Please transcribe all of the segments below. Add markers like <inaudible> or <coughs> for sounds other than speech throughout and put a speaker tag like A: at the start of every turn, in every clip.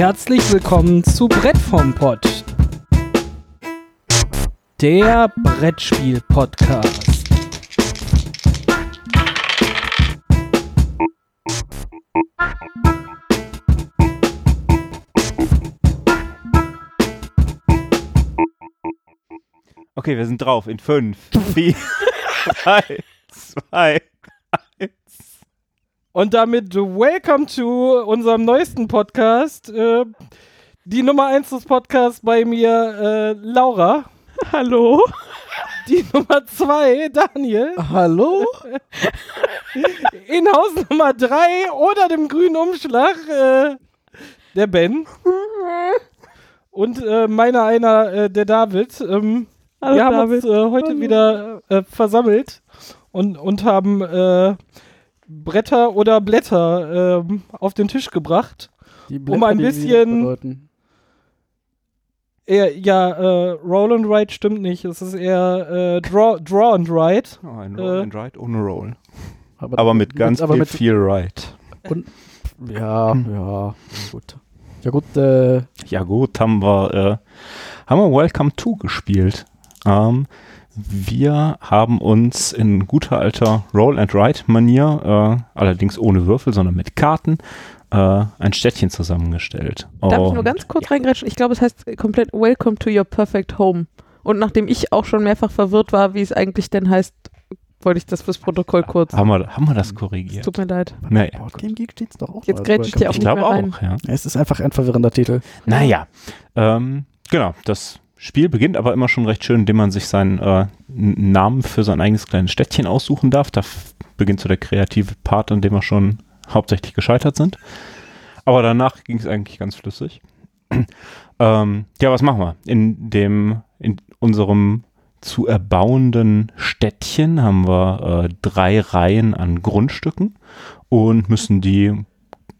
A: Herzlich willkommen zu Brett vom Pott. Der Brettspiel-Podcast.
B: Okay, wir sind drauf in 5, 4, 3, 2,
A: Und damit welcome to unserem neuesten Podcast. Äh, die Nummer 1 des Podcasts bei mir, äh, Laura. <laughs>
C: Hallo.
A: Die Nummer 2, Daniel.
C: Hallo.
A: In Haus Nummer 3 oder dem grünen Umschlag, äh, der Ben. Und äh, meiner einer, äh, der David. Ähm,
C: Hallo,
A: wir haben
C: David.
A: uns heute
C: Hallo.
A: wieder versammelt und, und haben Bretter oder Blätter ähm, auf den Tisch gebracht.
C: Die
A: Um ein bisschen-. Eher, ja, äh, Roll and Write stimmt nicht. Es ist eher äh, Draw, Draw and Write.
B: Oh, ein
A: Äh,
B: Roll and Ride ohne Roll.
C: Aber,
B: Aber mit ganz
C: aber
B: viel,
C: mit,
B: viel Ride.
C: Ja, ja, gut. Ja gut, äh,
B: Ja gut, haben wir, äh, haben wir Welcome to gespielt. Ähm, wir haben uns in guter alter Roll and Ride Manier, äh, allerdings ohne Würfel, sondern mit Karten, äh, ein Städtchen zusammengestellt.
D: Darf ich
B: Und-
D: nur ganz kurz reingrätschen? Ich glaube, es heißt komplett Welcome to your perfect home. Und nachdem ich auch schon mehrfach verwirrt war, wie es eigentlich denn heißt, wollte ich das fürs Protokoll kurz.
B: haben wir, haben wir das
D: Es
B: korrigiert?
D: tut mir leid.
B: Naja,
C: Game Geek steht's doch auch.
D: Jetzt
C: mal.
D: grätsch ich dir auch
B: ich glaube
D: mehr rein.
B: auch, ja.
C: Es ist einfach ein verwirrender Titel.
B: Naja, ähm, genau, das Spiel beginnt aber immer schon recht schön, indem man sich seinen äh, Namen für sein eigenes kleines Städtchen aussuchen darf. Da beginnt so der kreative Part, an dem wir schon hauptsächlich gescheitert sind. Aber danach ging es eigentlich ganz flüssig. <clears throat> ähm, ja, was machen wir? In dem, in unserem zu erbauenden Städtchen haben wir äh, drei Reihen an Grundstücken und müssen die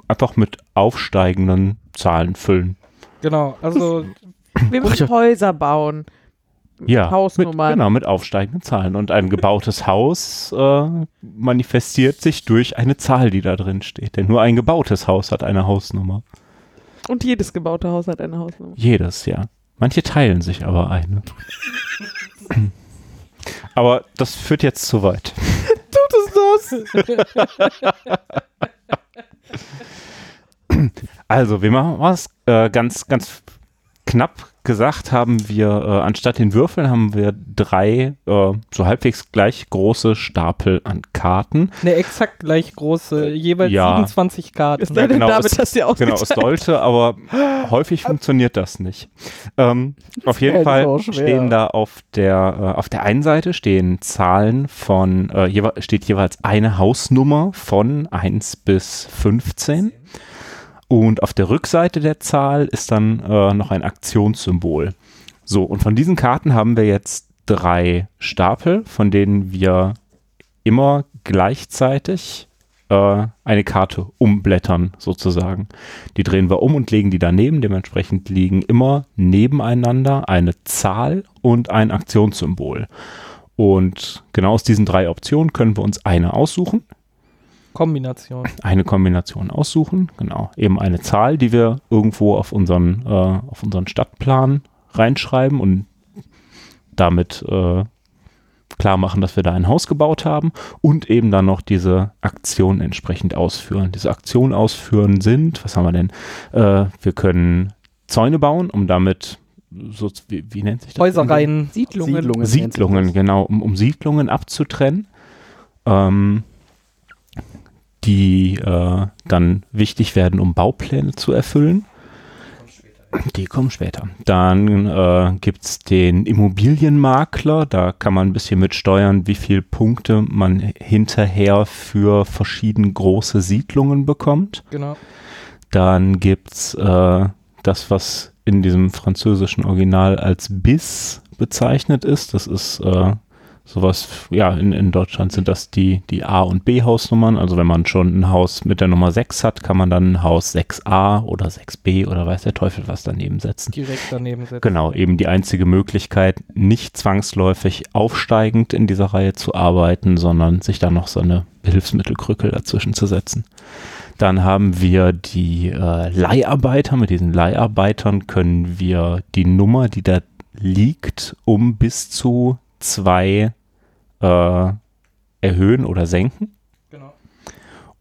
B: einfach mit aufsteigenden Zahlen füllen.
A: Genau, also <laughs>
D: Wir müssen Häuser bauen.
B: Ja, mit,
D: Hausnummern.
B: genau, mit aufsteigenden Zahlen. Und ein gebautes Haus äh, manifestiert sich durch eine Zahl, die da drin steht. Denn nur ein gebautes Haus hat eine Hausnummer.
D: Und jedes gebaute Haus hat eine Hausnummer.
B: Jedes, ja. Manche teilen sich aber eine. aber das führt jetzt zu weit. <laughs>
A: tut es das.
B: Also, wir machen was äh, ganz, ganz knapp gesagt haben wir, äh, anstatt den Würfeln haben wir drei äh, so halbwegs gleich große Stapel an Karten.
A: Eine exakt gleich große, jeweils
B: Ja.
A: 27 Karten.
D: Sei denn,
B: genau,
D: David
B: es-
D: hast dir
B: Genau, es sollte, aber häufig funktioniert das nicht. Ähm, auf jeden Fall stehen da auf der, äh, auf der einen Seite stehen Zahlen von, äh, jewe steht jeweils eine Hausnummer von 1 bis 15. Und auf der Rückseite der Zahl ist dann äh, noch ein Aktionssymbol. So, und von diesen Karten haben wir jetzt drei Stapel, von denen wir immer gleichzeitig äh, eine Karte umblättern, sozusagen. Die drehen wir um und legen die daneben. Dementsprechend liegen immer nebeneinander eine Zahl und ein Aktionssymbol. Und genau aus diesen drei Optionen können wir uns eine aussuchen
A: Kombination.
B: eine Kombination aussuchen, genau, eben eine Zahl, die wir irgendwo auf unseren, äh, auf unseren Stadtplan reinschreiben und damit äh, klar machen, dass wir da ein Haus gebaut haben und eben dann noch diese Aktion entsprechend ausführen. Diese Aktionen ausführen sind, was haben wir denn? Äh, wir können Zäune bauen, um damit so, wie, wie nennt sich das?
A: Häuserreihen.
D: Siedlungen.
C: Siedlungen.
B: Siedlungen, genau, um, um Siedlungen abzutrennen, ähm, die äh, dann wichtig werden, um Baupläne zu erfüllen. Die kommen später. Dann äh, gibt es den Immobilienmakler, da kann man ein bisschen mit steuern, wie viele Punkte man hinterher für verschieden große Siedlungen bekommt.
A: Genau.
B: Dann gibt's äh, das, was in diesem französischen Original als bis bezeichnet ist. Das ist äh, sowas, ja, in, in Deutschland sind das die, die A- und B-Hausnummern. Also wenn man schon ein Haus mit der Nummer 6 hat, kann man dann ein Haus 6a oder 6b oder weiß der Teufel was daneben setzen.
A: Direkt daneben setzen.
B: Genau, eben die einzige Möglichkeit, nicht zwangsläufig aufsteigend in dieser Reihe zu arbeiten, sondern sich da noch so eine Hilfsmittelkrückel dazwischen zu setzen. Dann haben wir die äh, Leiharbeiter. Mit diesen Leiharbeitern können wir die Nummer, die da liegt, um bis zu zwei äh, erhöhen oder senken.
A: Genau.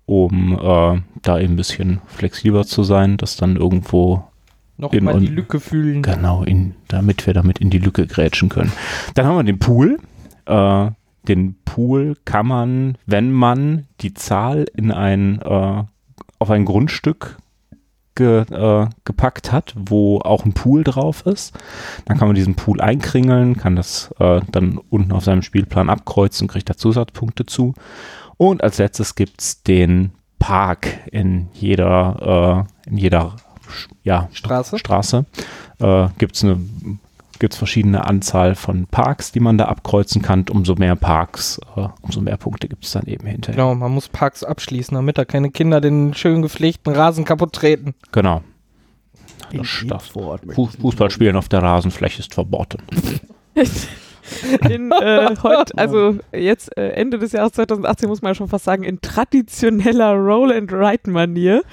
B: Um äh, da eben ein bisschen flexibler zu sein, dass dann irgendwo
A: Noch
B: In
A: mal die Lücke fühlen.
B: Genau, in, damit wir damit in die Lücke grätschen können. Dann haben wir den Pool. Äh, den Pool kann man, wenn man die Zahl in ein, äh, auf ein Grundstück ge, äh, gepackt hat, wo auch ein Pool drauf ist, dann kann man diesen Pool einkringeln, kann das äh, dann unten auf seinem Spielplan abkreuzen und kriegt da Zusatzpunkte zu. Und als letztes gibt es den Park in jeder, äh, in jeder ja,
A: Straße.
B: Straße äh, gibt es eine gibt's verschiedene Anzahl von Parks, die man da abkreuzen kann. Umso mehr Parks, äh, umso mehr Punkte gibt es dann eben hinterher.
A: Genau, man muss Parks abschließen, damit da keine Kinder den schön gepflegten Rasen kaputt treten.
B: Genau. Das
C: jedem
B: darf-
C: Vorort möchte
B: Fu
C: ich
B: Fußballspielen auf der Rasenfläche ist verboten. <laughs>
D: In, äh, heut, also jetzt äh, Ende des Jahres 2018 muss man ja schon fast sagen, in traditioneller Roll-and-Write-Manier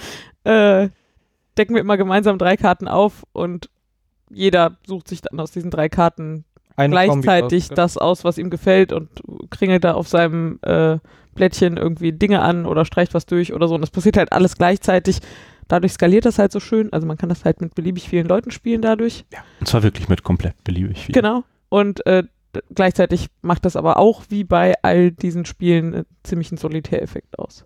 D: äh, decken wir immer gemeinsam drei Karten auf und jeder sucht sich dann aus diesen drei Karten
A: Eine
D: gleichzeitig
A: aus.
D: das aus, was ihm gefällt und kringelt da auf seinem äh, Blättchen irgendwie Dinge an oder streicht was durch oder so. Und das passiert halt alles gleichzeitig. Dadurch skaliert das halt so schön. Also man kann das halt mit beliebig vielen Leuten spielen dadurch.
B: Und zwar wirklich mit komplett beliebig viel.
D: Genau. Und äh, gleichzeitig macht das aber auch wie bei all diesen Spielen äh, ziemlich einen Solitäreffekt aus.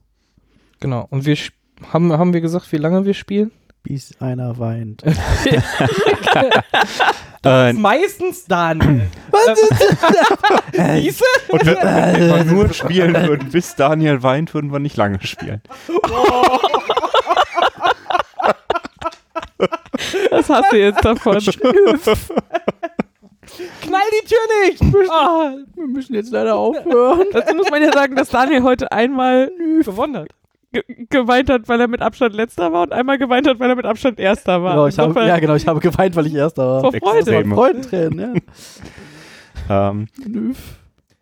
A: Genau. Und wir sp- haben, haben wir gesagt, wie lange wir spielen?
C: Bis einer weint. <laughs> <laughs>
B: Äh,
A: Meistens dann. Siehste? <laughs>
B: und wenn, wenn wir nur spielen würden, bis Daniel weint, würden wir nicht lange spielen.
D: Was hast du jetzt davon?
A: Knall die Tür nicht! Ah,
C: Wir müssen jetzt leider aufhören.
D: Dazu muss man ja sagen, dass Daniel heute einmal
A: gewonnen hat.
D: Ge geweint hat, weil er mit Abstand letzter war und einmal geweint hat, weil er mit Abstand erster war.
C: Genau, ich habe, ja, genau, ich habe geweint, weil ich Erster war.
D: Vor Freude.
B: Extreme.
C: Freudentränen, ja. <laughs>
B: Ähm,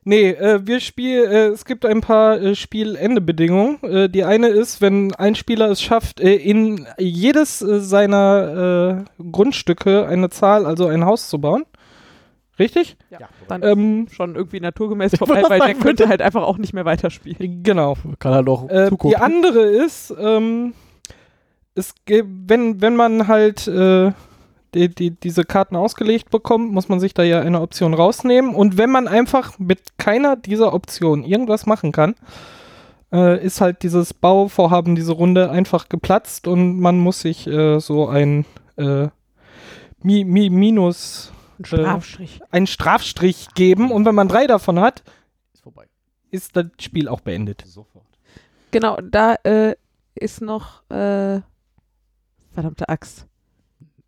A: Nee, äh, wir spielen, äh, es gibt ein paar äh, Spielendebedingungen. Äh, die eine ist, wenn ein Spieler es schafft, äh, in jedes äh, seiner äh, Grundstücke eine Zahl, also ein Haus zu bauen. Richtig?
D: Dann
A: Ähm,
D: schon irgendwie naturgemäß <laughs> vorbei, weil der könnte halt einfach auch nicht mehr weiterspielen.
A: genau.
C: Kann halt auch
A: Äh,
C: zugucken.
A: die andere ist, ähm, es gibt, wenn, wenn man halt äh, die, die, diese Karten ausgelegt bekommt, muss man sich da ja eine Option rausnehmen. Und wenn man einfach mit keiner dieser Optionen irgendwas machen kann, äh, ist halt dieses Bauvorhaben, diese Runde einfach geplatzt und man muss sich äh, so ein äh, Mi Mi Minus,
D: Ein Strafstrich.
A: einen Strafstrich geben. Und wenn man drei davon hat,
C: Ist vorbei.
A: ist das Spiel auch beendet.
D: Genau, da äh, ist noch äh, verdammte Axt.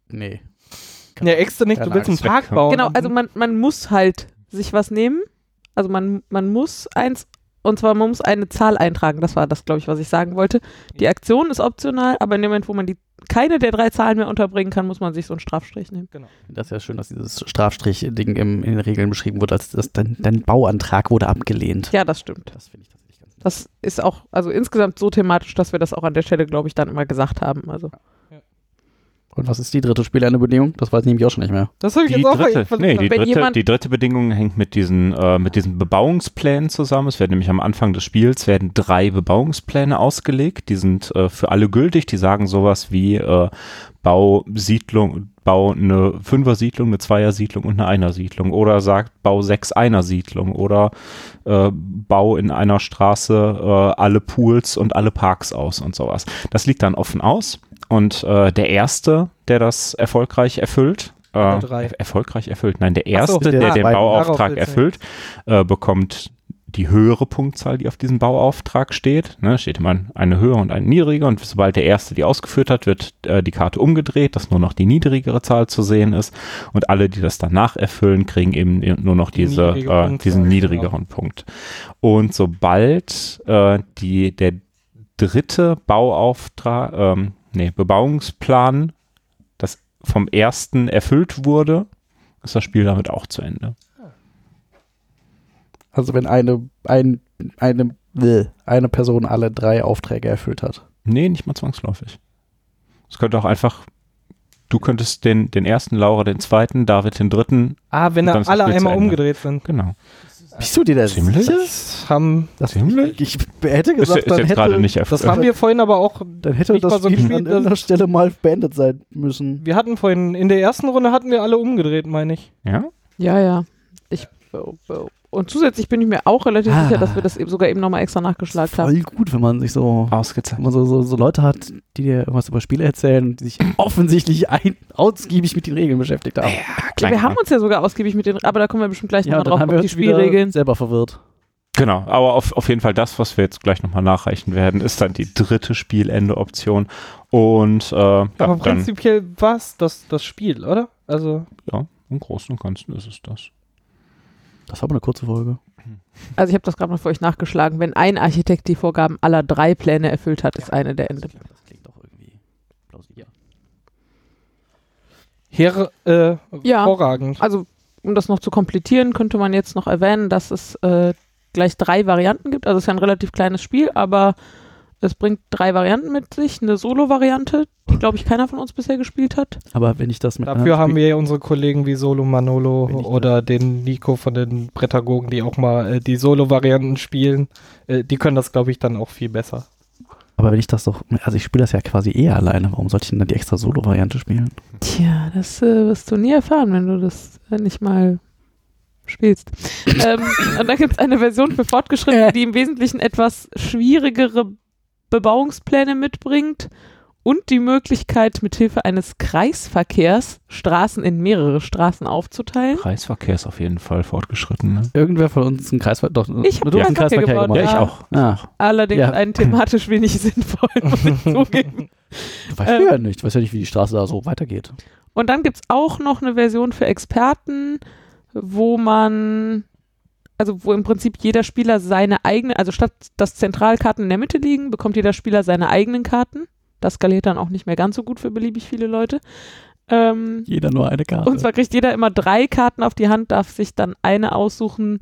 C: Nee.
A: Ja, extra nicht, du willst einen. Park bauen.
D: Genau, also man, man muss halt sich was nehmen. Also man, man muss eins, und zwar man muss eine Zahl eintragen. Das war das, glaube ich, was ich sagen wollte. Die Aktion ist optional, aber in dem Moment, wo man die keine der drei Zahlen mehr unterbringen kann, muss man sich so einen Strafstrich nehmen.
C: Das ist ja schön, dass dieses Strafstrich-Ding im- in den Regeln beschrieben wurde, als dass dein, dein Bauantrag wurde abgelehnt.
D: Ja, das stimmt.
C: Das finde ich tatsächlich ganz
D: Das ist auch, also insgesamt so thematisch, dass wir das auch an der Stelle, glaube ich, dann immer gesagt haben. Also
C: Und was ist die dritte Spielendebedingung? Das weiß ich nämlich auch schon nicht mehr.
A: Das habe ich
B: Die
A: jetzt auch
B: dritte,
A: ver-
B: nee, die, dritte,
D: jemand-
B: die dritte Bedingung hängt mit diesen, äh, mit diesen Bebauungsplänen zusammen. Es werden nämlich am Anfang des Spiels werden drei Bebauungspläne ausgelegt. Die sind äh, für alle gültig. Die sagen sowas wie äh, Bau Siedlung, Bau eine Fünfer-Siedlung, eine Zweier-Siedlung und eine Einer-Siedlung. Oder sagt Bau sechs Einer-Siedlung. Oder äh, Bau in einer Straße äh, alle Pools und alle Parks aus und sowas. Das liegt dann offen aus. Und äh, der Erste, der das erfolgreich erfüllt, äh, er- erfolgreich erfüllt, nein, der
A: Ach so,
B: Erste,
C: der
B: der den. Bauauftrag erfüllt, äh, bekommt die höhere Punktzahl, die auf diesem Bauauftrag steht. Ne, steht immer eine höhere und eine niedrige und sobald der Erste die ausgeführt hat, wird äh, die Karte umgedreht, dass nur noch die niedrigere Zahl zu sehen ist und alle, die das danach erfüllen, kriegen eben nur noch
A: Die
B: diese,
A: niedrige
B: äh, diesen
A: genau.
B: niedrigeren Punkt. Und sobald äh, die, der dritte Bauauftrag, ähm, nee, Bebauungsplan, das vom ersten erfüllt wurde, ist das Spiel damit auch zu Ende.
C: Also wenn eine, ein, eine, eine Person alle drei Aufträge erfüllt hat.
B: Nee, nicht mal zwangsläufig. Es könnte auch einfach, du könntest den, den ersten, Laura den zweiten, David den dritten.
A: Ah, wenn
B: Und dann
A: da alle einmal umgedreht sind.
B: Genau.
C: Bist du dir da
B: Ziemlich?
C: sicher?
A: Das haben,
C: Das,
B: Ziemlich?
C: Ich hätte
B: Ist,
C: gesagt,
B: ist
C: dann
B: jetzt
C: hätte,
B: gerade nicht
A: das haben wir vorhin aber auch.
C: dann hätte
A: nicht
C: das
A: mal so
C: Spiel an irgendeiner Stelle mal beendet sein müssen.
A: Wir hatten vorhin, in der ersten Runde hatten wir alle umgedreht, meine ich.
B: Ja?
D: Ja, ja. Ich, und zusätzlich bin ich mir auch relativ
C: Ah.
D: sicher, dass wir das eben sogar eben nochmal extra nachgeschlagen haben.
C: Voll gut, wenn man sich so, wenn
B: Ausgezeichnet.
C: man so, so, so Leute hat, die dir irgendwas über Spiele erzählen, die sich <laughs> offensichtlich ein, ausgiebig mit den Regeln beschäftigt haben.
D: Ja, wir haben uns ja sogar ausgiebig mit den, aber da kommen wir bestimmt gleich
C: Ja,
D: nochmal drauf
C: haben
D: auf
C: wir
D: die
C: uns wieder
D: Spielregeln.
C: selber verwirrt.
B: Genau, aber auf, auf jeden Fall das, was wir jetzt gleich nochmal nachreichen werden, ist dann die dritte Spielende-Option. Und äh, ja,
A: aber
B: dann,
A: prinzipiell war es das, das Spiel, oder? Also,
B: ja, im Großen und Ganzen ist es das.
C: Das war aber eine kurze Folge.
D: Also ich habe das gerade mal für euch nachgeschlagen. Wenn ein Architekt die Vorgaben aller drei Pläne erfüllt hat, ist eine der Ende.
C: Das klingt doch irgendwie plausibel.
A: her, äh,
D: Ja.
A: hervorragend.
D: Also um das noch zu komplettieren, könnte man jetzt noch erwähnen, dass es äh, gleich drei Varianten gibt. Also es ist ja ein relativ kleines Spiel, aber es bringt drei Varianten mit sich. Eine Solo-Variante, glaube ich keiner von uns bisher gespielt hat.
C: Aber wenn ich das mit
A: Dafür haben wir ja unsere Kollegen wie Solo Manolo oder den Nico von den Prädagogen, die auch mal äh, die Solo-Varianten spielen. Äh, die können das, glaube ich, dann auch viel besser.
C: Aber wenn ich das doch, also ich spiele das ja quasi eher alleine, warum sollte ich denn dann die extra Solo-Variante spielen?
D: Tja, das äh, wirst du nie erfahren, wenn du das äh, nicht mal spielst. <coughs> ähm, und dann gibt es eine Version für Fortgeschrittene, die im Wesentlichen etwas schwierigere Bebauungspläne mitbringt und die Möglichkeit, mithilfe eines Kreisverkehrs Straßen in mehrere Straßen aufzuteilen.
B: Kreisverkehr ist auf jeden Fall fortgeschritten. Ne?
C: Irgendwer von uns einen Kreisverkehr, doch,
D: Ich hab
C: du hast einen
D: Kreisverkehr gebaut,
C: gemacht.
B: Ja, ich
D: Ja.
B: auch.
C: Ah,
D: Allerdings
C: Ja.
D: einen thematisch wenig <laughs> sinnvoll, muss ich <laughs> zugeben.
C: du weißt
D: Ähm.
C: ja nicht, du weißt ja nicht, wie die Straße da so weitergeht.
D: Und dann gibt es auch noch eine Version für Experten, wo man, also wo im Prinzip jeder Spieler seine eigene, also statt dass Zentralkarten in der Mitte liegen, bekommt jeder Spieler seine eigenen Karten. Das skaliert dann auch nicht mehr ganz so gut für beliebig viele Leute. Ähm,
C: Jeder nur eine Karte.
D: und zwar kriegt jeder immer drei Karten auf die Hand, darf sich dann eine aussuchen,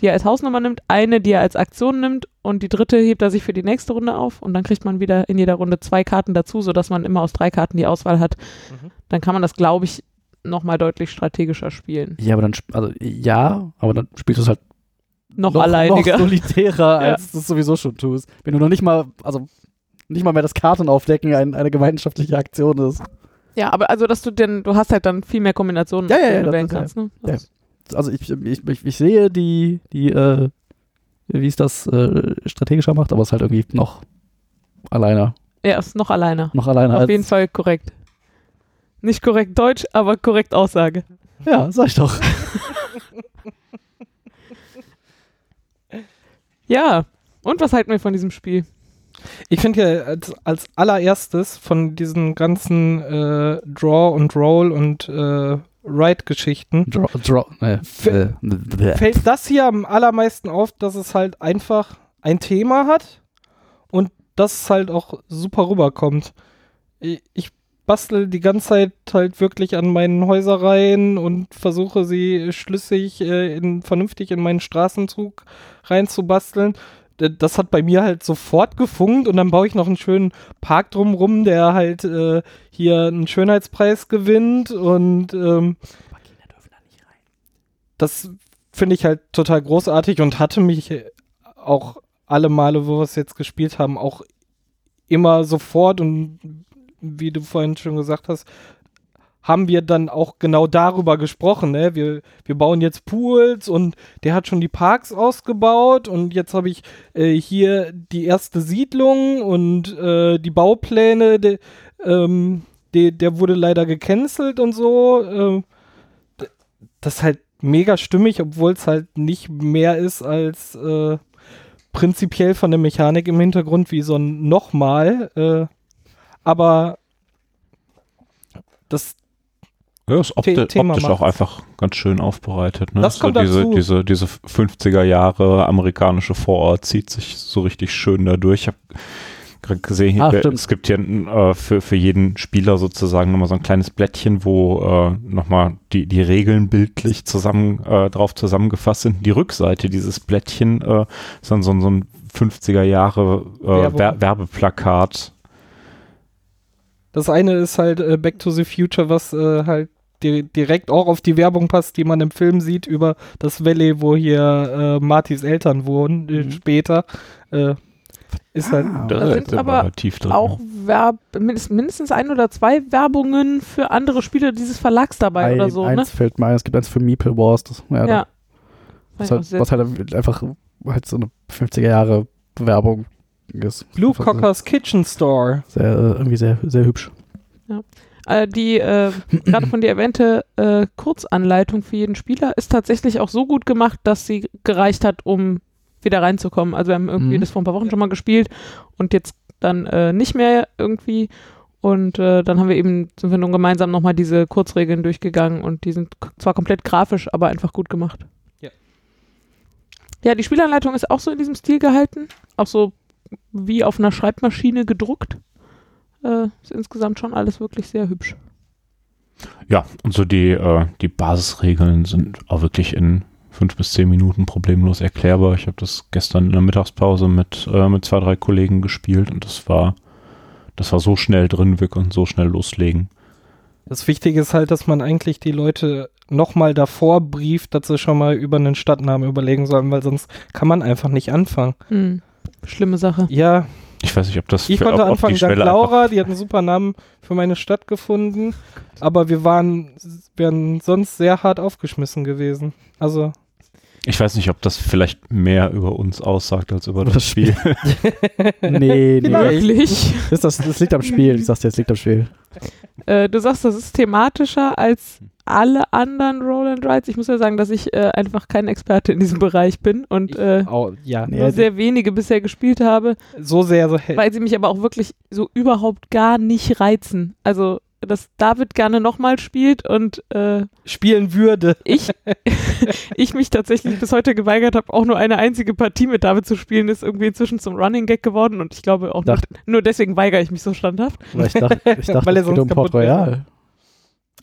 D: die er als Hausnummer nimmt, eine, die er als Aktion nimmt und die dritte hebt er sich für die nächste Runde auf und dann kriegt man wieder in jeder Runde zwei Karten dazu, sodass man immer aus drei Karten die Auswahl hat.
A: Mhm.
D: Dann kann man das, glaube ich, nochmal deutlich strategischer spielen.
C: ja, aber dann, sp- also ja, aber dann spielst du es halt
D: Noch,
C: noch,
D: alleiniger.
C: noch solitärer, <laughs>
D: Ja.
C: als du es sowieso schon tust. Wenn du noch nicht mal, also nicht mal mehr das Kartenaufdecken ein, eine gemeinschaftliche Aktion ist.
D: Ja, aber also, dass du denn, du hast halt dann viel mehr Kombinationen,
C: Ja, ja,
D: die
C: ja,
D: du wählen
C: ist ja-
D: kannst. Ne?
C: ja. Also ich, ich, ich, ich sehe die, die, äh, wie es das äh, strategischer macht, aber es ist halt irgendwie noch alleine.
D: Er ist noch alleine.
C: Noch alleine
D: Auf jeden Fall korrekt. Nicht korrekt Deutsch, aber korrekt Aussage.
C: Ja, sag ich doch. <laughs>
D: Ja. Und was halten wir von diesem Spiel?
A: Ich finde ja als, als allererstes von diesen ganzen äh, Draw und Roll und äh, Write-Geschichten
C: äh, äh,
A: fällt das hier am allermeisten auf, dass es halt einfach ein Thema hat und dass es halt auch super rüberkommt. Ich, ich bastel die ganze Zeit halt wirklich an meinen Häuserreihen und versuche sie schlüssig äh, in, vernünftig in meinen Straßenzug reinzubasteln. Das hat bei mir halt sofort gefunkt und dann baue ich noch einen schönen Park drumrum, der halt äh, hier einen Schönheitspreis gewinnt und ähm, das finde ich halt total großartig und hatte mich auch alle Male, wo wir es jetzt gespielt haben, auch immer sofort und wie du vorhin schon gesagt hast, haben wir dann auch genau darüber gesprochen. Ne? Wir, wir bauen jetzt Pools und der hat schon die Parks ausgebaut und jetzt habe ich äh, hier die erste Siedlung und äh, die Baupläne, de, ähm, de, der wurde leider gecancelt und so. Äh, d- das ist halt mega stimmig, obwohl es halt nicht mehr ist als äh, prinzipiell von der Mechanik im Hintergrund wie so ein nochmal. Äh, aber das
B: Ja, ist opti
A: The- Thema
B: optisch auch
A: macht's.
B: einfach ganz schön aufbereitet. Ne?
A: Das
B: so
A: kommt
B: diese,
A: dazu.
B: diese, diese 50er Jahre amerikanische Vorort zieht sich so richtig schön da durch. Ich habe gerade gesehen, hier,
C: Ah,
B: es gibt hier äh, für, für jeden Spieler sozusagen nochmal so ein kleines Blättchen, wo äh, nochmal die, die Regeln bildlich zusammen äh, drauf zusammengefasst sind. Die Rückseite dieses Blättchen äh, ist dann so, so ein 50er Jahre äh. Wer Werbeplakat
A: Das eine ist halt äh, Back to the Future, was äh, halt direkt auch auf die Werbung passt, die man im Film sieht über das Valley, wo hier äh, Martys Eltern wohnen äh,
C: Mhm.
A: später. Äh, ist halt.
C: Ah.
D: Da sind aber
B: tief drin.
D: Auch Werb mindest, mindestens ein oder zwei Werbungen für andere Spiele dieses Verlags dabei
C: Ein,
D: oder so,
C: eins
D: ne?
C: fällt mir ein, es gibt eins für Meeple Wars. Das, ja,
D: Ja.
C: Was halt,
D: auch sehr-
C: was halt einfach halt so eine 50er Jahre Werbung ist.
A: Blue Cockers Kitchen Store.
C: Sehr, äh, irgendwie sehr, sehr hübsch.
D: Äh, die äh, gerade von dir erwähnte äh, Kurzanleitung für jeden Spieler ist tatsächlich auch so gut gemacht, dass sie gereicht hat, um wieder reinzukommen. Also wir haben irgendwie
C: Mhm.
D: das vor ein paar Wochen schon mal gespielt und jetzt dann äh, nicht mehr irgendwie. Und äh, dann haben wir eben, sind wir nun gemeinsam nochmal diese Kurzregeln durchgegangen und die sind zwar komplett grafisch, aber einfach gut gemacht.
A: Ja.
D: Ja, die Spielanleitung ist auch so in diesem Stil gehalten. Auch so wie auf einer Schreibmaschine gedruckt. Äh, ist insgesamt schon alles wirklich sehr hübsch.
B: Ja, und so die, äh, die Basisregeln sind auch wirklich in fünf bis zehn Minuten problemlos erklärbar. Ich habe das gestern in der Mittagspause mit, äh, mit zwei, drei Kollegen gespielt und das war, das war so schnell drin, wir konnten so schnell loslegen.
A: Das Wichtige ist halt, dass man eigentlich die Leute nochmal davor brieft, dass sie schon mal über einen Stadtnamen überlegen sollen, weil sonst kann man einfach nicht anfangen.
D: Hm. Schlimme Sache.
A: Ja,
B: Ich weiß nicht, ob das
A: ich
B: für-
A: konnte
B: ob- ob
A: anfangen,
B: einfach-
A: Laura, die hat einen super Namen für meine Stadt gefunden, aber wir waren, wären sonst sehr hart aufgeschmissen gewesen. Also,
B: Ich weiß nicht, ob das vielleicht mehr über uns aussagt als über das,
C: Das
B: Spiel. <laughs>
C: Nee, nee.
D: Wirklich.
C: Das, das, das liegt am Spiel. Ich sag's dir, das liegt am Spiel.
D: Äh, du sagst, das ist thematischer als alle anderen Roll and Rides. Ich muss ja sagen, dass ich äh, einfach kein Experte in diesem Bereich bin und äh,
A: au, ja,
C: Nee,
D: nur
C: die-
D: sehr wenige bisher gespielt habe,
A: so sehr, so
D: weil sie mich aber auch wirklich so überhaupt gar nicht reizen. Also, dass David gerne nochmal spielt und äh,
A: spielen würde.
D: ich, <laughs> ich mich tatsächlich bis heute geweigert habe, auch nur eine einzige Partie mit David zu spielen, ist irgendwie inzwischen zum Running Gag geworden und ich glaube auch nur,
C: Dacht-
D: nur deswegen weigere ich mich so standhaft.
C: Weil ich dachte, ich <laughs> dachte
A: Weil er
C: es geht
A: sonst
C: um Port
A: kaputt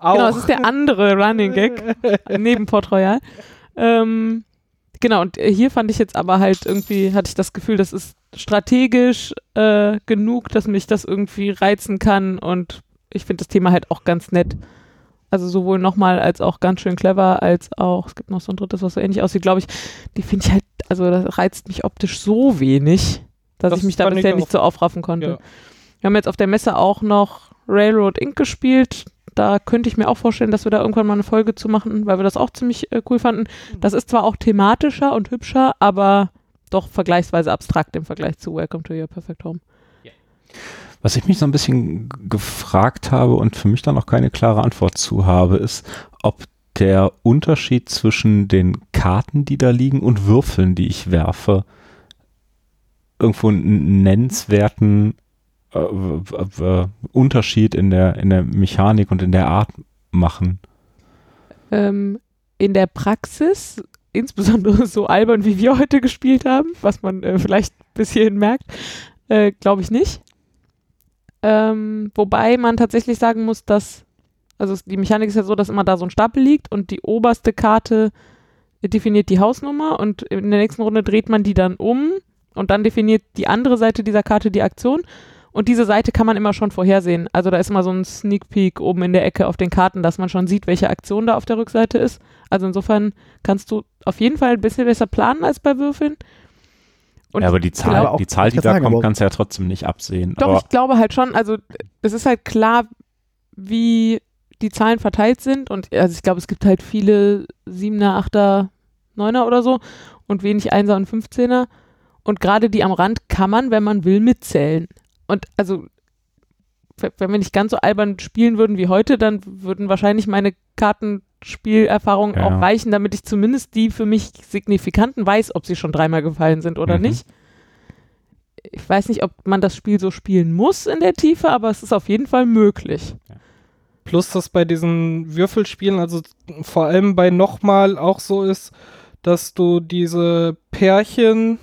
A: wäre.
C: Royal.
D: Genau, es ist der andere Running Gag <laughs> neben Port Royal. Ähm, genau, und äh, hier fand ich jetzt aber halt irgendwie, hatte ich das Gefühl, das ist strategisch äh, genug, dass mich das irgendwie reizen kann und ich finde das Thema halt auch ganz nett. Also sowohl nochmal als auch ganz schön clever, als auch, es gibt noch so ein drittes, was so ähnlich aussieht, glaube ich, die finde ich halt, also das reizt mich optisch so wenig, dass
A: Das
D: ich mich da bisher
A: auch.
D: nicht so aufraffen konnte.
A: Ja.
D: Wir haben jetzt auf der Messe auch noch Railroad Inc. gespielt. Da könnte ich mir auch vorstellen, dass wir da irgendwann mal eine Folge zu machen, weil wir das auch ziemlich äh, cool fanden. Das ist zwar auch thematischer und hübscher, aber doch vergleichsweise abstrakt im Vergleich zu Welcome to Your Perfect Home.
B: Was ich mich so ein bisschen gefragt habe und für mich dann auch keine klare Antwort zu habe, ist, ob der Unterschied zwischen den Karten, die da liegen und Würfeln, die ich werfe, irgendwo einen nennenswerten äh, w- Unterschied in der, in der Mechanik und in der Art machen.
D: Ähm, in der Praxis, insbesondere so albern, wie wir heute gespielt haben, was man äh, vielleicht bis hierhin merkt, äh, glaube ich nicht. Ähm, wobei man tatsächlich sagen muss, dass, also die Mechanik ist ja so, dass immer da so ein Stapel liegt und die oberste Karte definiert die Hausnummer und in der nächsten Runde dreht man die dann um und dann definiert die andere Seite dieser Karte die Aktion. Und diese Seite kann man immer schon vorhersehen. Also da ist immer so ein Sneak Peek oben in der Ecke auf den Karten, dass man schon sieht, welche Aktion da auf der Rückseite ist. Also insofern kannst du auf jeden Fall ein bisschen besser planen als bei Würfeln. Und
B: ja, aber die Zahl,
C: glaube auch-
B: die, Zahl die da
C: sagen,
B: kommt, kannst du ja trotzdem nicht absehen.
D: Doch,
B: aber
D: ich glaube halt schon, also es ist halt klar, wie die Zahlen verteilt sind und also ich glaube, es gibt halt viele Siebener, Achter, Neuner oder so und wenig Einser und Fünfzehner und gerade die am Rand kann man, wenn man will, mitzählen. Und also wenn wir nicht ganz so albern spielen würden wie heute, dann würden wahrscheinlich meine Kartenspielerfahrungen
B: Ja.
D: auch reichen, damit ich zumindest die für mich signifikanten weiß, ob sie schon dreimal gefallen sind oder
B: Mhm.
D: nicht ich weiß nicht, ob man das Spiel so spielen muss in der Tiefe, aber es ist auf jeden Fall möglich.
A: Plus, dass bei diesen Würfelspielen, also vor allem bei nochmal auch so ist, dass du diese Pärchen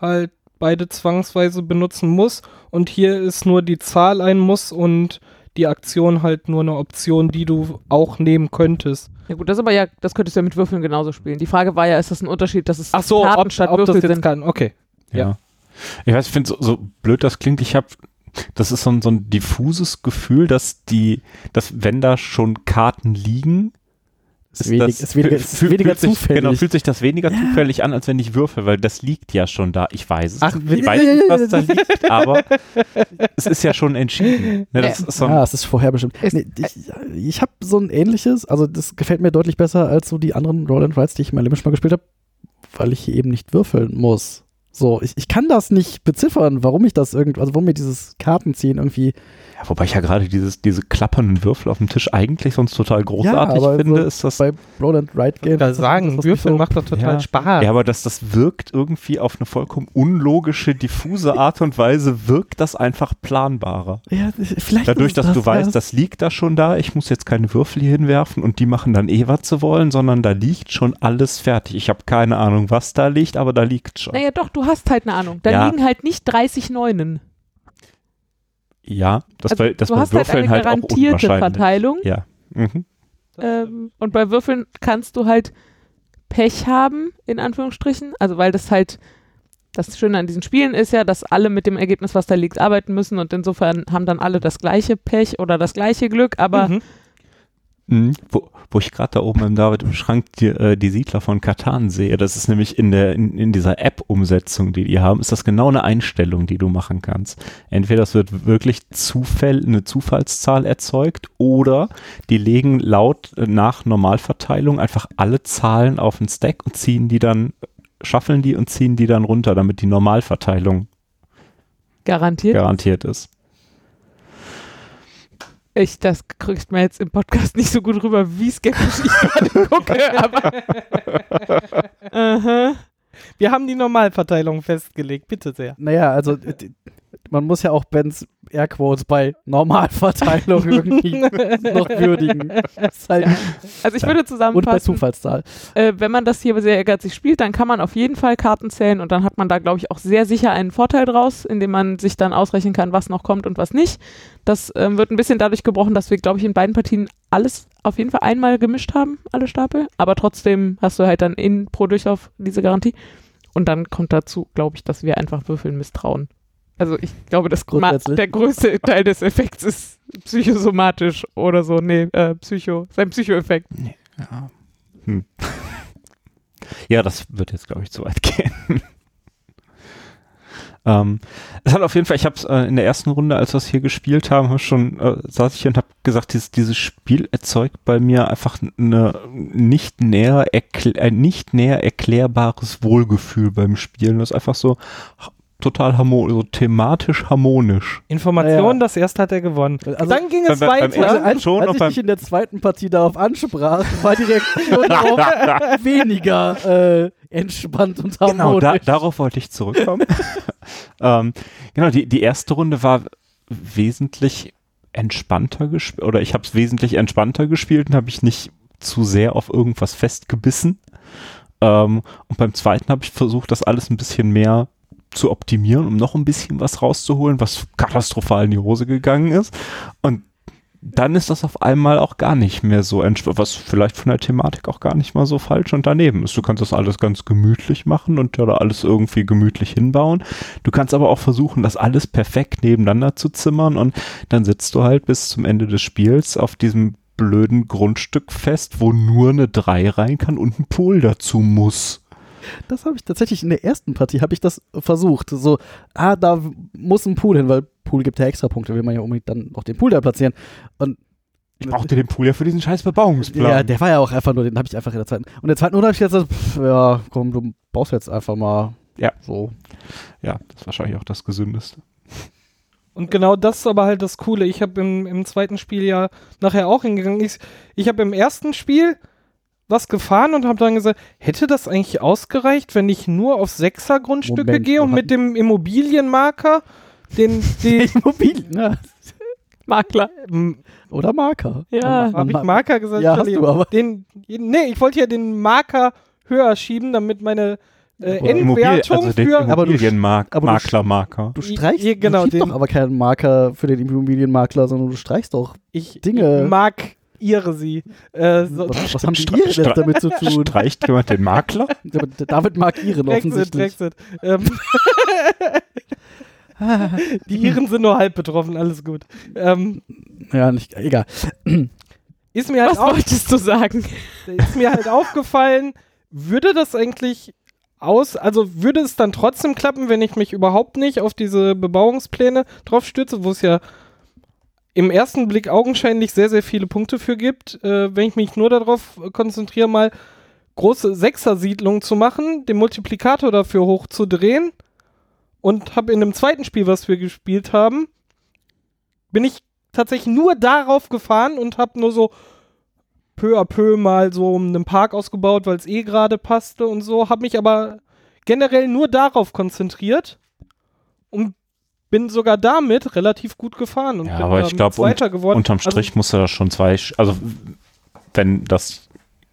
A: halt beide zwangsweise benutzen musst und hier ist nur die Zahl ein Muss und die Aktion halt nur eine Option, die du auch nehmen könntest.
D: Ja gut, das ist aber ja, das könntest du ja mit Würfeln genauso spielen. Die Frage war ja, ist das ein Unterschied, dass es
A: Ach so,
D: Karten
A: ob,
D: statt
A: ob das
D: Würfel
A: jetzt
D: sind?
A: kann. Okay.
B: Ja.
A: Ja.
B: Ich weiß, ich finde so, so blöd das klingt. Ich habe Das ist so ein, so ein diffuses Gefühl, dass die, dass wenn da schon Karten liegen,
C: Ist wenig- ist weniger- ist weniger
B: fühlt sich,
C: zufällig.
B: Genau, fühlt sich das weniger zufällig an, als wenn ich würfel, weil das liegt ja schon da. Ich weiß es.
C: Ach,
B: ich weiß nicht, was da <laughs> liegt, aber es ist ja schon entschieden. Ne, das ist so ein,
C: ja, es ist vorherbestimmt.
D: Ist-
C: Nee, ich ich habe so ein ähnliches, also das gefällt mir deutlich besser als so die anderen Roll and Rides, die ich in meinem Leben schon mal gespielt habe, weil ich hier eben nicht würfeln muss. So, ich, ich kann das nicht beziffern, warum ich das irgendwie, also warum mir dieses Kartenziehen irgendwie
B: ja, wobei ich ja gerade dieses, diese klappernden Würfel auf dem Tisch eigentlich sonst total großartig
C: aber
B: finde,
C: so
B: ist das.
C: bei Roll and Ride
A: Ich
C: Games. das
A: sagen, Würfeln
C: so-
A: macht doch total
B: Ja.
A: Spaß.
B: Ja, aber dass das wirkt irgendwie auf eine vollkommen unlogische, diffuse Art und Weise, wirkt das einfach planbarer.
C: Ja, vielleicht
B: Dadurch,
C: ist
B: dass du
C: das,
B: weißt,
C: ja.
B: das liegt da schon da, ich muss jetzt keine Würfel hier hinwerfen und die machen dann eh, was sie wollen, sondern da liegt schon alles fertig. Ich habe keine Ahnung, was da liegt, aber da liegt schon.
D: Naja, doch, du hast halt eine Ahnung. Da
B: Ja.
D: liegen halt nicht 30 Neunen.
B: Ja, das
D: Also,
B: bei, das
D: du
B: bei
D: hast halt
B: Würfeln
D: eine
B: halt, auch
D: garantierte. Verteilung.
B: Ja. Mhm.
D: Ähm, und bei Würfeln kannst du halt Pech haben, in Anführungsstrichen. Also weil das halt, das Schöne an diesen Spielen ist ja, dass alle mit dem Ergebnis, was da liegt, arbeiten müssen und insofern haben dann alle das gleiche Pech oder das gleiche Glück, aber
A: Mhm.
B: Mhm. Wo, wo ich gerade da oben beim David im Schrank die, äh, die Siedler von Katan sehe, das ist nämlich in, der, in, in dieser App-Umsetzung, die die haben, ist das genau eine Einstellung, die du machen kannst. Entweder es wird wirklich Zufall, eine Zufallszahl erzeugt oder die legen laut äh, nach Normalverteilung einfach alle Zahlen auf den Stack und ziehen die dann, schaffeln die und ziehen die dann runter, damit die Normalverteilung
D: garantiert.
B: garantiert ist.
D: Ich, das kriegt man jetzt im Podcast nicht so gut rüber, wie skeptisch ich <laughs> gerade gucke, aber. Aha.
A: Wir haben die Normalverteilung festgelegt, bitte sehr.
C: Naja, also man muss ja auch Bens Airquotes bei Normalverteilung <laughs> irgendwie noch würdigen. Halt,
D: Also ich würde
C: und bei
D: zusammenfassen,
C: Zufallszahl.
D: äh, wenn man das hier sehr ehrgeizig spielt, dann kann man auf jeden Fall Karten zählen und dann hat man da, glaube ich, auch sehr sicher einen Vorteil draus, indem man sich dann ausrechnen kann, was noch kommt und was nicht. Das ähm, wird ein bisschen dadurch gebrochen, dass wir, glaube ich, in beiden Partien alles auf jeden Fall einmal gemischt haben, alle Stapel. Aber trotzdem hast du halt dann in pro Durchlauf diese Garantie. Und dann kommt dazu, glaube ich, dass wir einfach Würfeln misstrauen. Also ich glaube, das der größte Teil des Effekts ist psychosomatisch oder so. Nee, äh, Psycho, sein Psychoeffekt.
B: Ja. Hm. <laughs> Ja, das wird jetzt, glaube ich, zu weit <laughs> gehen. ähm, es hat auf jeden Fall, ich habe es äh, in der ersten Runde, als wir es hier gespielt haben, hab schon äh, saß ich hier und habe gesagt, dieses, dieses Spiel erzeugt bei mir einfach eine nicht näher, äh, nicht näher erklärbares Wohlgefühl beim Spielen. Das ist einfach so total harmonisch, so thematisch harmonisch.
A: Information,
C: Ja.
A: das erst hat er gewonnen.
C: Also-
A: Dann ging es
B: Beim- beim
A: weiter.
B: ersten-
C: als,
B: schon
C: als ich dich in der zweiten Partie darauf ansprach, war die Reaktion <laughs> auch weniger äh, entspannt und harmonisch.
B: Genau, da, darauf wollte ich zurückkommen. <laughs> ähm, genau, die, die erste Runde war wesentlich entspannter gespielt, oder ich habe es wesentlich entspannter gespielt und habe ich nicht zu sehr auf irgendwas festgebissen. Ähm, und beim zweiten habe ich versucht, das alles ein bisschen mehr zu optimieren, um noch ein bisschen was rauszuholen, was katastrophal in die Hose gegangen ist. Und dann ist das auf einmal auch gar nicht mehr so was vielleicht von der Thematik auch gar nicht mal so falsch und daneben ist. Du kannst das alles ganz gemütlich machen und ja, da alles irgendwie gemütlich hinbauen. Du kannst aber auch versuchen, das alles perfekt nebeneinander zu zimmern und dann sitzt du halt bis zum Ende des Spiels auf diesem blöden Grundstück fest, wo nur eine 3 rein kann und ein Pool dazu muss.
C: Das habe ich tatsächlich in der ersten Partie habe ich das versucht. So, ah, da muss ein Pool hin, weil Pool gibt ja extra Punkte, will man ja unbedingt dann auch den Pool da platzieren. Und
B: Ich brauchte den Pool ja für diesen scheiß Bebauungsplan.
C: ja, der war ja auch einfach nur, den habe ich einfach in der zweiten. Und in der zweiten Runde habe ich gesagt, pff, ja, komm, du baust jetzt einfach mal.
B: Ja.
C: So.
B: ja, das ist wahrscheinlich auch das Gesündeste.
A: Und genau das ist aber halt das Coole. Ich habe im, im zweiten Spiel ja nachher auch hingegangen. Ich, ich habe im ersten Spiel was gefahren und habe dann gesagt, hätte das eigentlich ausgereicht, wenn ich nur auf Sechser-Grundstücke
C: Moment,
A: gehe und mit dem Immobilienmarker den, den <laughs>
C: Immobilien?
D: Makler.
C: Oder Marker.
D: Ja.
A: Habe ich Marker gesagt?
C: Ja, hast du aber.
A: Den, nee, ich wollte ja den Marker höher schieben, damit meine äh,
C: Aber
B: Immobil-
A: Entwertung
B: also den
A: für
C: Aber du-
B: Maklermarker.
C: Du streichst
A: Ja, genau, den-
C: doch aber keinen Marker für den Immobilienmakler, sondern du streichst doch.
A: ich
C: Dinge.
A: mag ihre sie. Äh, so,
C: Was, was haben die
B: Stre-
C: damit zu tun?
B: Streicht jemand den Makler?
C: David mag Iren offensichtlich.
A: Brexit. Ähm, <laughs> Die Iren sind nur halb betroffen, alles gut. Ähm,
C: Ja, nicht, egal.
A: ist, mir halt
D: Was wolltest du sagen?
A: ist mir halt aufgefallen, würde das eigentlich aus, also würde es dann trotzdem klappen, wenn ich mich überhaupt nicht auf diese Bebauungspläne drauf stürze, wo es ja im ersten Blick augenscheinlich sehr, sehr viele Punkte für gibt, äh, wenn ich mich nur darauf konzentriere, mal große Sechser-Siedlungen zu machen, den Multiplikator dafür hochzudrehen und habe in dem zweiten Spiel, was wir gespielt haben, bin ich tatsächlich nur darauf gefahren und habe nur so peu à peu mal so einen Park ausgebaut, weil es eh gerade passte und so, habe mich aber generell nur darauf konzentriert und bin sogar damit relativ gut gefahren und
B: Ja,
A: bin
B: aber ich glaub,
A: Zweiter geworden.
B: Unterm Strich musst du da schon zwei, also wenn das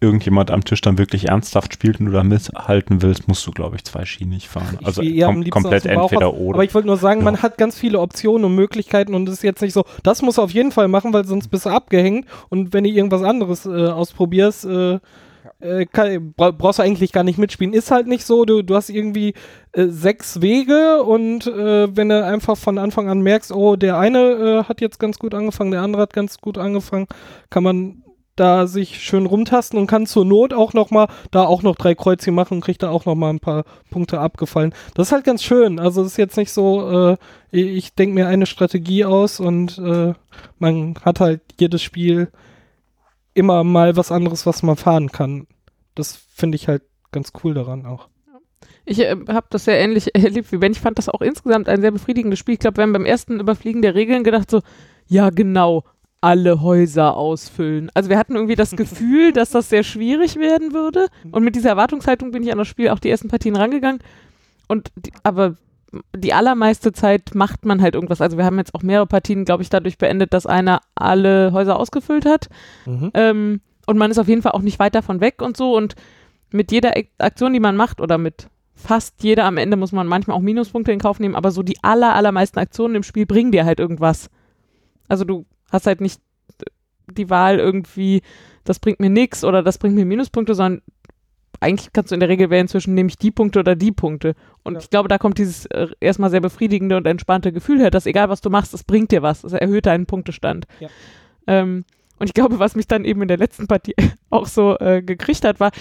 B: irgendjemand am Tisch dann wirklich ernsthaft spielt und du da mithalten willst, musst du, glaube ich, zwei schienig fahren.
A: Ich
B: Also kom komplett
A: aus
B: entweder
A: raus.
B: oder.
A: Aber ich wollte nur sagen,
B: Ja.
A: man hat ganz viele Optionen und Möglichkeiten und es ist jetzt nicht so, das muss du auf jeden Fall machen, weil sonst bist du abgehängt und wenn du irgendwas anderes äh, ausprobierst, äh, äh, kann, bra brauchst du eigentlich gar nicht mitspielen. Ist halt nicht so, du, du hast irgendwie äh, sechs Wege und äh, wenn du einfach von Anfang an merkst, oh, der eine äh, hat jetzt ganz gut angefangen, der andere hat ganz gut angefangen, kann man da sich schön rumtasten und kann zur Not auch noch mal da auch noch drei Kreuzchen machen und kriegt da auch noch mal ein paar Punkte abgefallen. Das ist halt ganz schön. Also es ist jetzt nicht so, äh, ich denke mir eine Strategie aus und äh, man hat halt jedes Spiel immer mal was anderes, was man fahren kann. Das finde ich halt ganz cool daran auch.
D: Ich äh, habe das sehr ähnlich <laughs> erlebt wie Ben. Ich fand das auch insgesamt ein sehr befriedigendes Spiel. Ich glaube, wir haben beim ersten Überfliegen der Regeln gedacht so, ja genau, alle Häuser ausfüllen. Also wir hatten irgendwie das <laughs> Gefühl, dass das sehr schwierig werden würde. Und mit dieser Erwartungshaltung bin ich an das Spiel auch die ersten Partien rangegangen. Und die, aber die allermeiste Zeit macht man halt irgendwas. Also wir haben jetzt auch mehrere Partien, glaube ich, dadurch beendet, dass einer alle Häuser ausgefüllt hat. Ähm, und man ist auf jeden Fall auch nicht weit davon weg und so. Und mit jeder Ak- Aktion, die man macht, oder mit fast jeder am Ende muss man manchmal auch Minuspunkte in Kauf nehmen, aber so die aller, allermeisten Aktionen im Spiel bringen dir halt irgendwas. Also du hast halt nicht die Wahl irgendwie, das bringt mir nichts oder das bringt mir Minuspunkte, sondern eigentlich kannst du in der Regel wählen zwischen nehme ich die Punkte oder die Punkte. Und
A: Ja.
D: ich glaube, da kommt dieses äh, erstmal sehr befriedigende und entspannte Gefühl her, dass egal was du machst, es bringt dir was. Es erhöht deinen Punktestand.
A: Ja.
D: Ähm, und ich glaube, was mich dann eben in der letzten Partie <laughs> auch so äh, gekriegt hat, war,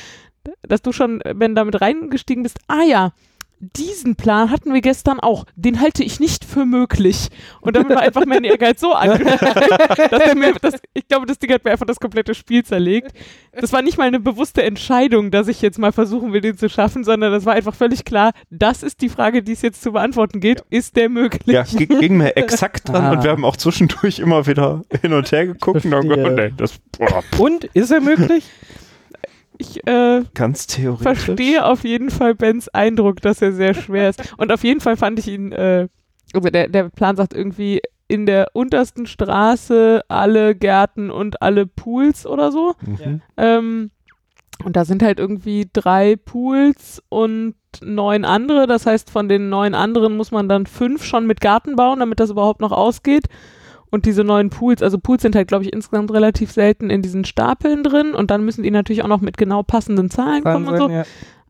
D: dass du schon, äh, wenn damit reingestiegen bist, ah ja, diesen Plan hatten wir gestern auch. Den halte ich nicht für möglich. Und damit war einfach mein Ehrgeiz so <laughs> angefangen, <laughs> dass er mir, das, ich glaube, das Ding hat mir einfach das komplette Spiel zerlegt. Das war nicht mal eine bewusste Entscheidung, dass ich jetzt mal versuchen will, den zu schaffen, sondern das war einfach völlig klar, das ist die Frage, die es jetzt zu beantworten geht. Ist der möglich?
B: ja, gi- ging mir exakt <laughs> dran
C: Ah.
B: und wir haben auch zwischendurch immer wieder hin und her geguckt und haben
C: Verstehe.
B: gedacht, nee, das boah,
A: Und ist er möglich?
D: Ich äh,
B: ganz theoretisch.
D: verstehe auf jeden Fall Bens Eindruck, dass er sehr schwer ist. Und auf jeden Fall fand ich ihn, äh, also der, der Plan sagt irgendwie in der untersten Straße alle Gärten und alle Pools oder so.
B: Mhm.
D: Ähm, und da sind halt irgendwie drei Pools und neun andere. Das heißt, von den neun anderen muss man dann fünf schon mit Garten bauen, damit das überhaupt noch ausgeht. Und diese neuen Pools, also Pools sind halt, glaube ich, insgesamt relativ selten in diesen Stapeln drin. Und dann müssen die natürlich auch noch mit genau passenden Zahlen kommen und so.
A: Ja.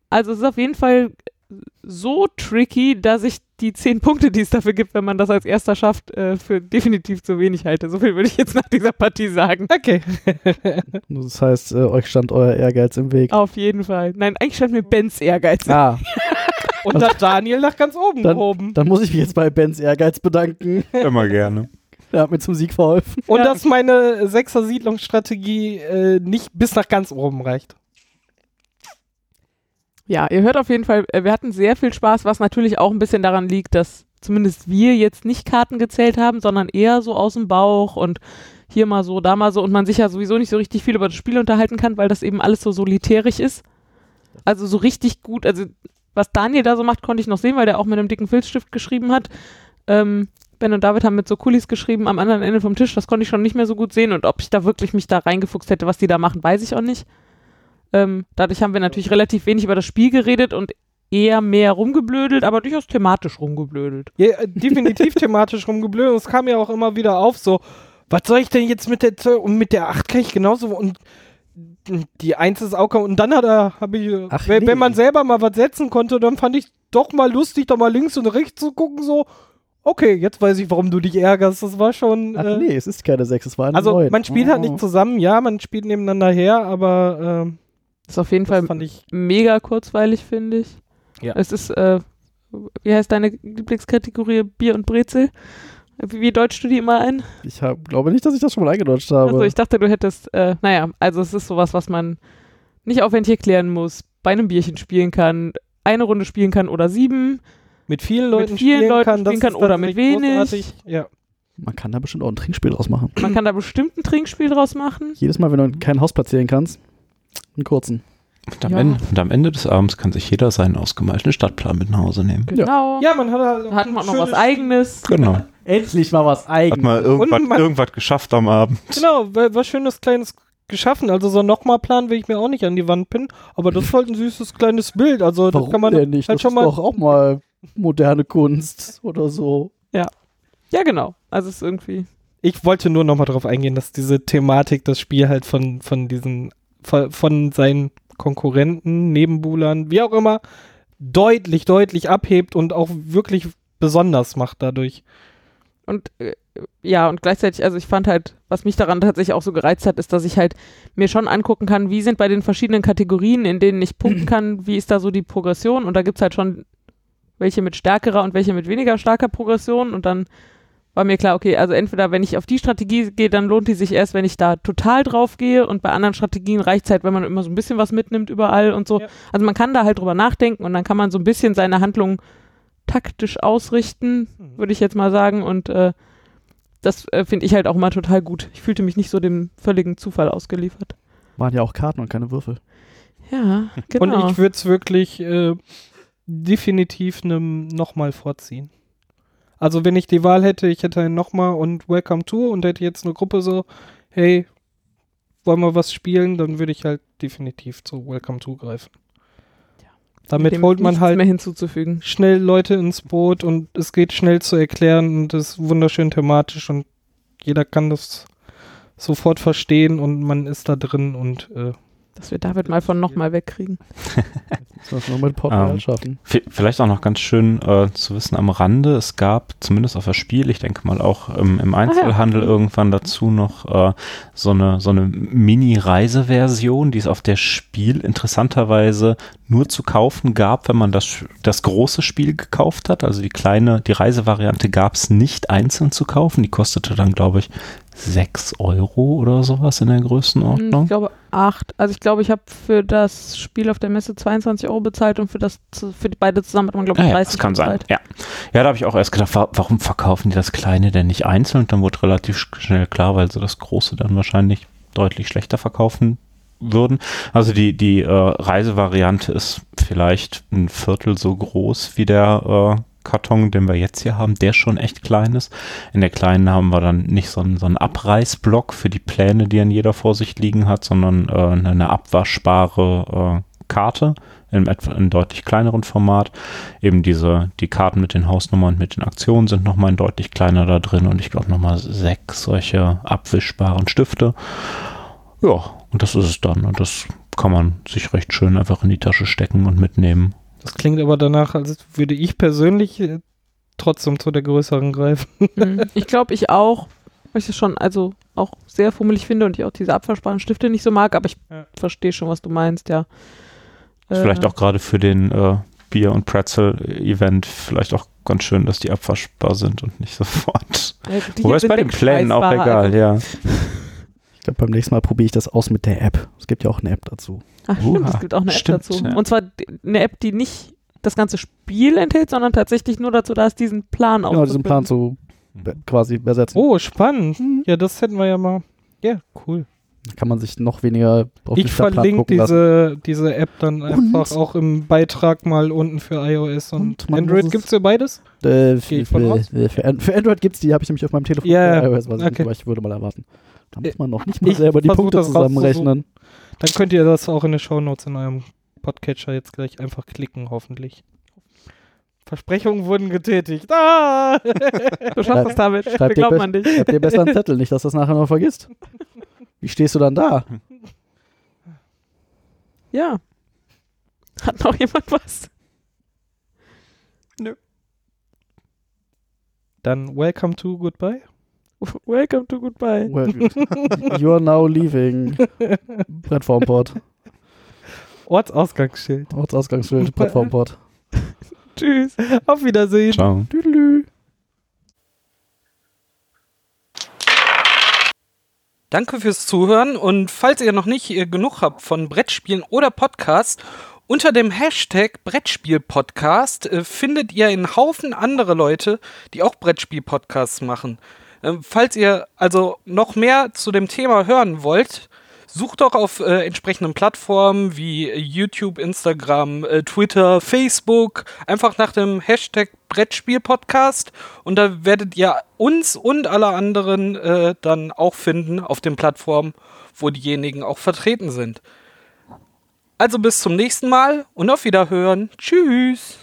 D: Also es ist auf jeden Fall so tricky, dass ich die zehn Punkte, die es dafür gibt, wenn man das als erster schafft, äh, für definitiv zu wenig halte. So viel würde ich jetzt nach dieser Partie sagen.
A: Okay. <laughs>
C: Das heißt, äh, euch stand euer Ehrgeiz im Weg.
D: Auf jeden Fall. Nein, eigentlich stand mir Bens Ehrgeiz.
C: Ah,
A: Und hat Daniel nach ganz oben
C: Dann-
A: gehoben.
C: dann muss ich mich jetzt bei Bens Ehrgeiz bedanken.
B: Immer gerne.
C: Der hat mir zum Sieg verholfen.
A: Und
D: Ja.
A: dass meine Sechser-Siedlungsstrategie äh, nicht bis nach ganz oben reicht.
D: Ja, ihr hört auf jeden Fall, äh, wir hatten sehr viel Spaß, was natürlich auch ein bisschen daran liegt, dass zumindest wir jetzt nicht Karten gezählt haben, sondern eher so aus dem Bauch und hier mal so, da mal so und man sich ja sowieso nicht so richtig viel über das Spiel unterhalten kann, weil das eben alles so solitärisch ist. Also so richtig gut, also was Daniel da so macht, konnte ich noch sehen, weil der auch mit einem dicken Filzstift geschrieben hat. Ähm, Ben und David haben mit so Kulis geschrieben am anderen Ende vom Tisch, das konnte ich schon nicht mehr so gut sehen und ob ich da wirklich mich da reingefuchst hätte, was die da machen, weiß ich auch nicht. Ähm, dadurch haben wir natürlich relativ wenig über das Spiel geredet und eher mehr rumgeblödelt, aber durchaus thematisch rumgeblödelt.
A: Ja, äh, definitiv <laughs> thematisch rumgeblödet. Und es kam ja auch immer wieder auf, so, was soll ich denn jetzt mit der Zoll und mit der 8 kann ich genauso und die 1 ist auch und dann hat er, habe ich,
C: Ach,
A: wenn,
C: nee.
A: wenn man selber mal was setzen konnte, dann fand ich doch mal lustig, da mal links und rechts zu gucken, so, Okay, jetzt weiß ich, warum du dich ärgerst. Das war schon.
C: Ach
A: äh,
C: nee, es ist keine 6, es war eine
A: Also
C: 9.
A: man spielt halt
C: Oh.
A: nicht zusammen, ja, man spielt nebeneinander her, aber ähm,
D: Ist auf jeden Fall
A: fand ich.
D: mega kurzweilig, finde ich.
A: Ja.
D: Es ist, äh, wie heißt deine Lieblingskategorie? Bier und Brezel? Wie, wie deutschst du die immer ein?
C: Ich hab, glaube nicht, dass ich das schon mal eingedeutscht habe.
D: Also ich dachte, du hättest, äh, naja, also es ist sowas, was man nicht aufwendig erklären muss, bei einem Bierchen spielen kann, eine Runde spielen kann oder sieben.
A: Mit vielen Leuten
D: vielen
A: spielen
D: Leuten
A: kann,
D: spielen
A: das
D: kann oder mit wenig.
A: Ja.
C: Man kann da bestimmt auch ein Trinkspiel draus machen.
D: Man kann da bestimmt ein Trinkspiel draus machen.
C: Jedes Mal, wenn du kein Haus platzieren kannst, einen kurzen.
B: Und am,
D: Ja.
B: Ende, und am Ende des Abends kann sich jeder seinen ausgemalten Stadtplan mit nach Hause nehmen.
D: Genau.
A: ja, man hat halt
D: hat
A: ein
D: man noch was eigenes.
B: Genau. <laughs>
C: Endlich mal was
B: Hat
C: eigenes.
B: mal irgendwas,
A: Und man-
B: irgendwas geschafft am Abend.
A: Genau, wa- was schönes kleines geschaffen. Also so nochmal Plan will ich mir auch nicht an die Wand pinnen, aber das ist halt ein süßes kleines Bild. Also das
C: Warum
A: kann man
C: denn nicht?
A: halt
C: das
A: schon
C: ist
A: mal.
C: doch auch mal moderne Kunst oder so.
D: Ja, genau. Also es ist irgendwie.
A: Ich wollte nur nochmal darauf eingehen, dass diese Thematik das Spiel halt von, von diesen, von, von seinen Konkurrenten, Nebenbuhlern, wie auch immer, deutlich, deutlich abhebt und auch wirklich besonders macht dadurch.
D: Und äh, ja, und gleichzeitig, also ich fand halt, was mich daran tatsächlich auch so gereizt hat, ist, dass ich halt mir schon angucken kann, wie sind bei den verschiedenen Kategorien, in denen ich punkten <clears throat> kann, wie ist da so die Progression und da gibt es halt schon welche mit stärkerer und welche mit weniger starker Progression und dann war mir klar, okay, also entweder wenn ich auf die Strategie gehe, dann lohnt die sich erst, wenn ich da total drauf gehe und bei anderen Strategien reicht es halt, wenn man immer so ein bisschen was mitnimmt überall und so.
A: Ja.
D: Also man kann da halt drüber nachdenken und dann kann man so ein bisschen seine Handlung taktisch ausrichten,
A: Mhm.
D: würde ich jetzt mal sagen und äh, das äh, finde ich halt auch mal total gut. Ich fühlte mich nicht so dem völligen Zufall ausgeliefert.
C: Waren ja auch Karten und keine Würfel.
D: Ja, genau.
A: Und ich würde es wirklich äh, definitiv einem nochmal vorziehen. Also wenn ich die Wahl hätte, ich hätte ein nochmal und Welcome to und hätte jetzt eine Gruppe so, hey, wollen wir was spielen, dann würde ich halt definitiv zu Welcome to greifen. Damit
D: Dem
A: holt man halt
D: mehr hinzuzufügen.
A: schnell Leute ins Boot und es geht schnell zu erklären und es ist wunderschön thematisch und jeder kann das sofort verstehen und man ist da drin und äh,
D: Dass wir David mal von nochmal wegkriegen.
C: Das müssen wir mit Portugal
B: Ähm,
C: schaffen.
B: Vielleicht auch noch ganz schön äh, zu wissen am Rande, es gab zumindest auf das Spiel, ich denke mal auch im, im Einzelhandel
D: Mhm.
B: irgendwann dazu noch äh, so eine, so eine Mini-Reiseversion, die es auf der Spiel interessanterweise nur zu kaufen gab, wenn man das, das große Spiel gekauft hat. Also die kleine, die Reisevariante gab es nicht einzeln zu kaufen. Die kostete dann, glaube ich, 6 Euro oder sowas in der
D: Hm,
B: Größenordnung.
D: Ich glaube acht. Also ich glaube, ich habe für das Spiel auf der Messe 22 Euro bezahlt und für das für die beide zusammen hat man glaube ich
B: Ah, ja,
D: 30
B: das kann sein.
D: bezahlt.
B: Ja, ja da habe ich auch erst gedacht, wa warum verkaufen die das Kleine denn nicht einzeln? Und dann wurde relativ sch- schnell klar, weil sie das Große dann wahrscheinlich deutlich schlechter verkaufen würden. Also die, die äh, Reisevariante ist vielleicht ein Viertel so groß wie der äh, Karton, den wir jetzt hier haben, der schon echt klein ist. In der kleinen haben wir dann nicht so einen, so einen Abreißblock für die Pläne, die dann jeder vor sich liegen hat, sondern äh, eine abwaschbare äh, Karte in etwa in deutlich kleineren Format. Eben diese, die Karten mit den Hausnummern und mit den Aktionen sind nochmal ein deutlich kleiner da drin und ich glaube nochmal sechs solche abwischbaren Stifte. Ja, und das ist es dann. Und das kann man sich recht schön einfach in die Tasche stecken und mitnehmen.
A: Das klingt aber danach, als würde ich persönlich äh, trotzdem zu der größeren greifen. <laughs>
D: Mhm. Ich glaube, ich auch, weil ich es schon also auch sehr fummelig finde und ich auch diese abwaschbaren Stifte nicht so mag, aber ich
A: Ja.
D: verstehe schon, was du meinst, ja.
B: Ist
D: Äh,
B: vielleicht auch gerade für den äh, Bier- und Pretzel-Event vielleicht auch ganz schön, dass die abwaschbar sind und nicht <laughs> sofort.
D: die
B: Wobei es bei den Plänen auch egal, ja. <laughs>
C: Ich glaube, beim nächsten Mal probiere ich das aus mit der App. Es gibt ja auch eine App dazu.
D: Ach stimmt,
B: Uha,
D: es gibt auch eine App
B: stimmt,
D: dazu.
B: ja.
D: Und zwar die- eine App, die nicht das ganze Spiel enthält, sondern tatsächlich nur dazu da ist, diesen Plan
C: Genau, diesen Plan zu be- quasi übersetzen.
A: Oh, spannend. Ja, das hätten wir ja mal. Ja, cool.
C: Da kann man sich noch weniger auf den
A: Ich
C: Stadtplan
A: verlinke
C: gucken lassen.
A: diese, diese App dann einfach auch im Beitrag mal unten für iOS und,
C: Und
A: Android.
C: muss es-
A: Gibt's ja beides?
C: Äh, für,
A: ich
C: für, für, An- für Android gibt es die, habe ich nämlich auf meinem Telefon.
A: Ja,
C: Für iOS weiß ich nicht,
A: okay.
C: aber ich würde mal erwarten. Da muss man noch nicht mal
A: ich
C: selber die Punkte
A: das
C: zusammenrechnen.
A: Dann könnt ihr das auch in den Shownotes in eurem Podcatcher jetzt gleich einfach klicken, hoffentlich. Versprechungen wurden getätigt. Ah! <laughs>
D: Du schaffst es damit.
C: Schreib <laughs> dir,
D: glauben
C: be
D: an dich.
C: schreib dir besser einen Zettel, nicht, dass du das nachher noch vergisst. Wie stehst du dann da? <laughs>
D: Ja. Hat noch jemand was?
A: Dann welcome to goodbye. <laughs>
D: Welcome to Goodbye.
C: Well, you are now leaving <laughs> Brettformport.
A: Ortsausgangsschild.
C: Ortsausgangsschild, Brettformport. <laughs>
D: Tschüss.
A: Auf Wiedersehen.
B: Ciao.
C: Tüdelü.
A: Danke fürs Zuhören und falls ihr noch nicht äh, genug habt von Brettspielen oder Podcasts, unter dem Hashtag Brettspiel-Podcast äh, findet ihr einen Haufen andere Leute, die auch Brettspiel-Podcasts machen. Ähm, falls ihr also noch mehr zu dem Thema hören wollt, sucht doch auf äh, entsprechenden Plattformen wie YouTube, Instagram, äh, Twitter, Facebook einfach nach dem Hashtag Brettspiel-Podcast und da werdet ihr uns und alle anderen äh, dann auch finden auf den Plattformen, wo diejenigen auch vertreten sind. Also bis zum nächsten Mal und auf Wiederhören. Tschüss.